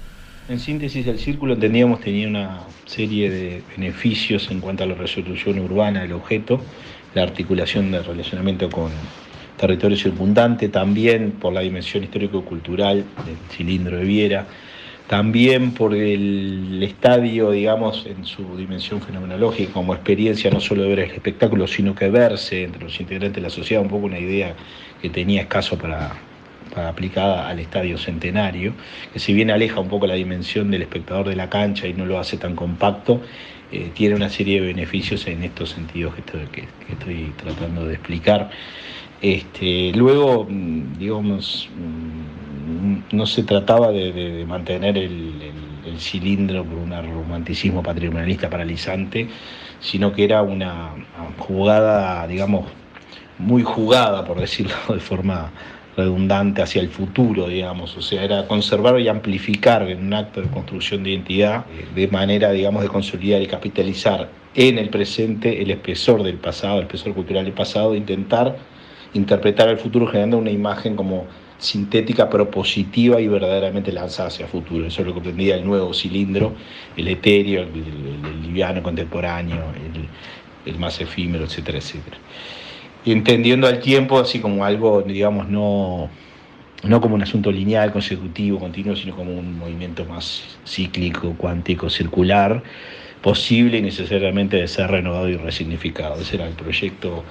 En síntesis, el círculo entendíamos tenía una serie de beneficios en cuanto a la resolución urbana del objeto la articulación de relacionamiento con territorio circundante, también por la dimensión histórico-cultural del cilindro de Viera, también por el estadio, digamos, en su dimensión fenomenológica, como experiencia no solo de ver el espectáculo, sino que verse entre los integrantes de la sociedad, un poco una idea que tenía escaso para aplicada al estadio centenario, que si bien aleja un poco la dimensión del espectador de la cancha y no lo hace tan compacto, eh, tiene una serie de beneficios en estos sentidos que estoy, tratando de explicar. Este, luego, mm, digamos, mm, no se trataba de, mantener el, cilindro por un romanticismo patrimonialista paralizante, sino que era una jugada, digamos, muy jugada, por decirlo de forma redundante hacia el futuro, digamos, o sea, era conservar y amplificar en un acto de construcción de identidad, eh, de manera, digamos, de consolidar y capitalizar en el presente el espesor del pasado, el espesor cultural del pasado, intentar interpretar el futuro generando una imagen como sintética, propositiva y verdaderamente lanzada hacia el futuro. Eso es lo que pretendía el nuevo cilindro, el etéreo, el, liviano contemporáneo, el, el más efímero, etcétera, etcétera y entendiendo al tiempo así como algo, digamos, no, no como un asunto lineal, consecutivo, continuo, sino como un movimiento más cíclico, cuántico, circular, posible y necesariamente de ser renovado y resignificado. Ese era el proyecto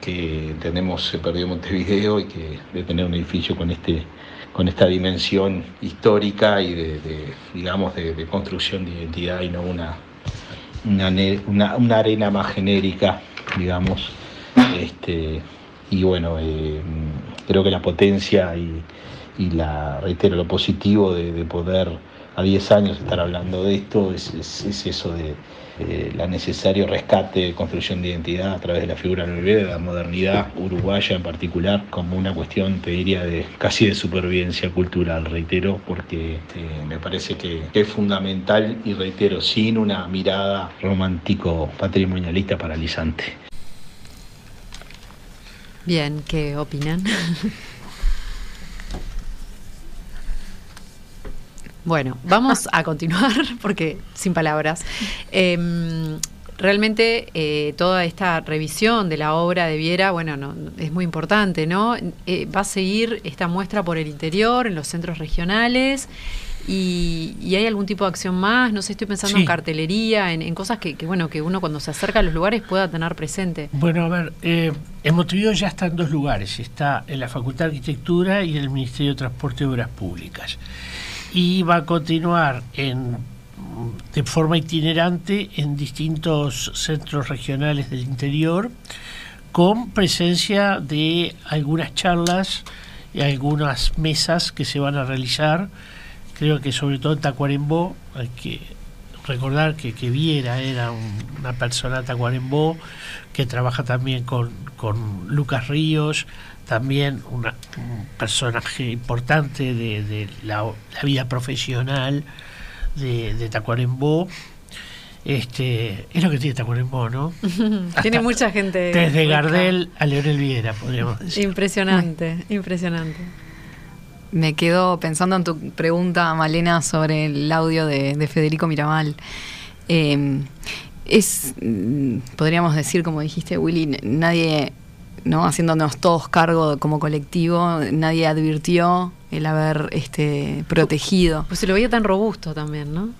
que entendemos se perdió Montevideo y que de tener un edificio con este con esta dimensión histórica y de, digamos de, construcción de identidad y no una una, una arena más genérica digamos este, y bueno, eh, creo que la potencia y, la, reitero, lo positivo de, poder a 10 años estar hablando de esto es, eso de la necesario rescate construcción de identidad a través de la figura de la modernidad uruguaya en particular, como una cuestión, te diría, de casi de supervivencia cultural, reitero, porque este, me parece que, es fundamental y reitero, sin una mirada romántico patrimonialista paralizante. Bien, ¿qué opinan? bueno, vamos a continuar porque sin palabras. Em, realmente eh, toda esta revisión de la obra de Viera, bueno, no, es muy importante, ¿no? Eh, va a seguir esta muestra por el interior, en los centros regionales, y, hay algún tipo de acción más, no sé, estoy pensando en cartelería, en, cosas que, bueno, que uno cuando se acerca a los lugares pueda tener presente. Bueno, a ver, eh, en Montevideo ya está en dos lugares, está en la Facultad de Arquitectura y en el Ministerio de Transporte y Obras Públicas. Y va a continuar en, de forma itinerante en distintos centros regionales del interior, con presencia de algunas charlas y algunas mesas que se van a realizar creo que sobre todo en Tacuarembó hay que recordar que, que Viera era una persona Tacuarembó que trabaja también con, Lucas Ríos, también una, un personaje importante de, la, vida profesional de, Tacuarembó. Este, es lo que tiene Tacuarembó, ¿no? tiene mucha gente. Desde Gardel a Leonel Viera, podríamos decir. Impresionante, impresionante. Me quedo pensando en tu pregunta, Malena, sobre el audio de, Federico Miramal. Em, es, mm, podríamos decir, como dijiste, Willy, nadie, ¿no? haciéndonos todos cargo como colectivo, nadie advirtió el haber este, protegido. Pues se lo veía tan robusto también, ¿no?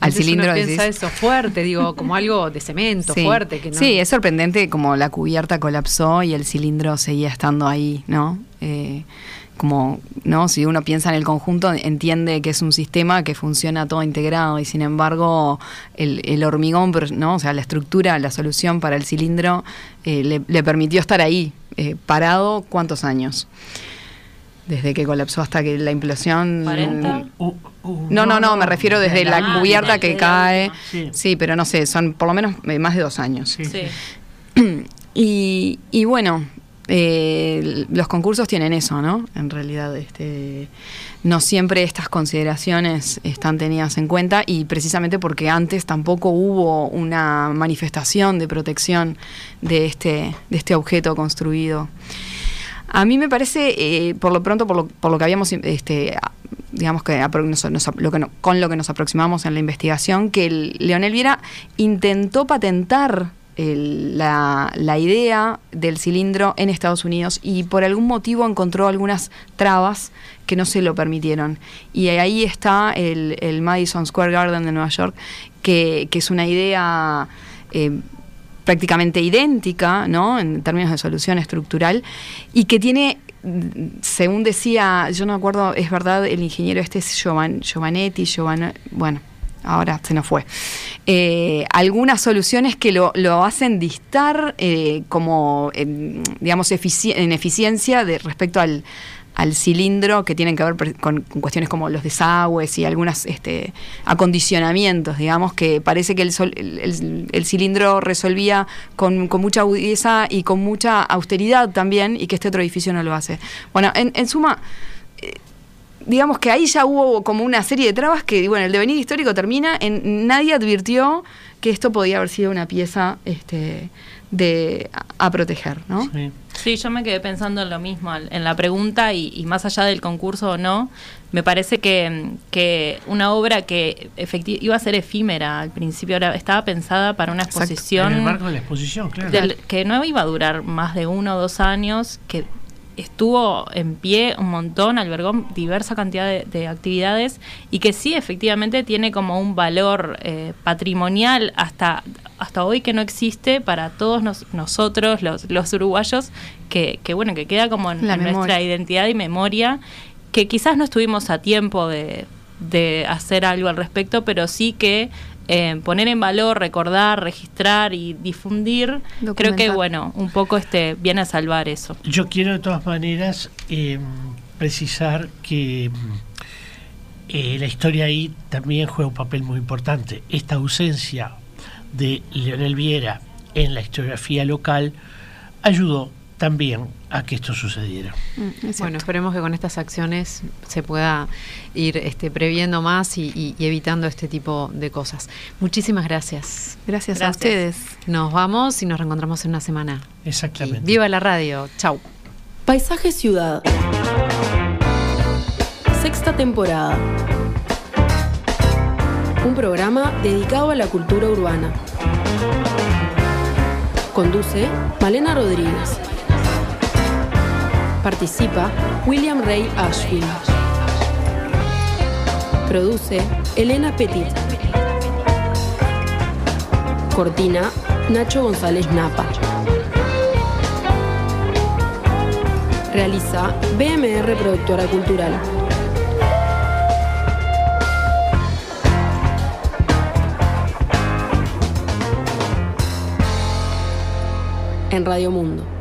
al cilindro uno piensa eso fuerte, digo, como algo de cemento fuerte. Que Sí, es sorprendente como la cubierta colapsó y el cilindro seguía estando ahí, ¿no? Eh, como, ¿no? Si uno piensa en el conjunto, entiende que es un sistema que funciona todo integrado y sin embargo el, hormigón, ¿no? O sea, la estructura, la solución para el cilindro eh, le, permitió estar ahí, eh, parado, ¿cuántos años? Desde que colapsó hasta que la implosión... ¿40? Uh, uh, no, no, no, me refiero desde la cubierta que cae. Sí. pero no sé, son por lo menos eh, más de dos años. Sí. Y, y bueno, eh, los concursos tienen eso, ¿no? En realidad, este, no siempre estas consideraciones están tenidas en cuenta y precisamente porque antes tampoco hubo una manifestación de protección de este, de este objeto construido. A mí me parece, eh, por lo pronto, por lo, por lo que habíamos, este, digamos que, lo que con lo que nos aproximamos en la investigación, que el Leonel Viera intentó patentar la, idea del cilindro en Estados Unidos y por algún motivo encontró algunas trabas que no se lo permitieron. Y ahí está el, Madison Square Garden de Nueva York, que, es una idea eh, prácticamente idéntica, ¿no? En términos de solución estructural, y que tiene según decía, yo no acuerdo, es verdad, el ingeniero este es Giovanetti, bueno, ahora se nos fue. eh, algunas soluciones que lo, hacen distar eh, como, en, digamos, en eficiencia de respecto al, al cilindro que tienen que ver con, con cuestiones como los desagües y algunos este, acondicionamientos, digamos, que parece que el, sol- el- el- cilindro resolvía con, mucha agudeza y con mucha austeridad también y que este otro edificio no lo hace. Bueno, en, en suma, digamos que ahí ya hubo como una serie de trabas que, bueno, el devenir histórico termina en nadie advirtió que esto podía haber sido una pieza este, de, a, a proteger, ¿no? Sí. Sí, yo me quedé pensando en lo mismo, en la pregunta y, y más allá del concurso o no, me parece que, que una obra que iba a ser efímera al principio, era- estaba pensada para una Exacto. exposición En el marco de la exposición, claro. del- que no iba a durar más de uno o dos años, que estuvo en pie un montón, albergó diversa cantidad de, de actividades y que sí efectivamente tiene como un valor eh, patrimonial hasta, hasta hoy que no existe para todos nos- nosotros, los, los uruguayos, que, que bueno, que queda como en, en nuestra identidad y memoria, que quizás no estuvimos a tiempo de, de hacer algo al respecto, pero sí que eh, poner en valor, recordar, registrar y difundir, creo que bueno, un poco este viene a salvar eso. Yo quiero de todas maneras eh, precisar que eh, la historia ahí también juega un papel muy importante. Esta ausencia de Leonel Viera en la historiografía local ayudó también a que esto sucediera. Bueno, esperemos que con estas acciones se pueda ir este, previendo más y, y- y evitando este tipo de cosas. Muchísimas gracias. Gracias, a ustedes. Nos vamos y nos reencontramos en una semana. Exactamente. Viva la radio. Chau. Paisaje Ciudad. Sexta temporada. Un programa dedicado a la cultura urbana. Conduce Malena Rodríguez. Participa William Ray Ashfield. Produce Elena Petit. Cortina Nacho González Napa. Realiza BMR Productora Cultural. En Radio Mundo.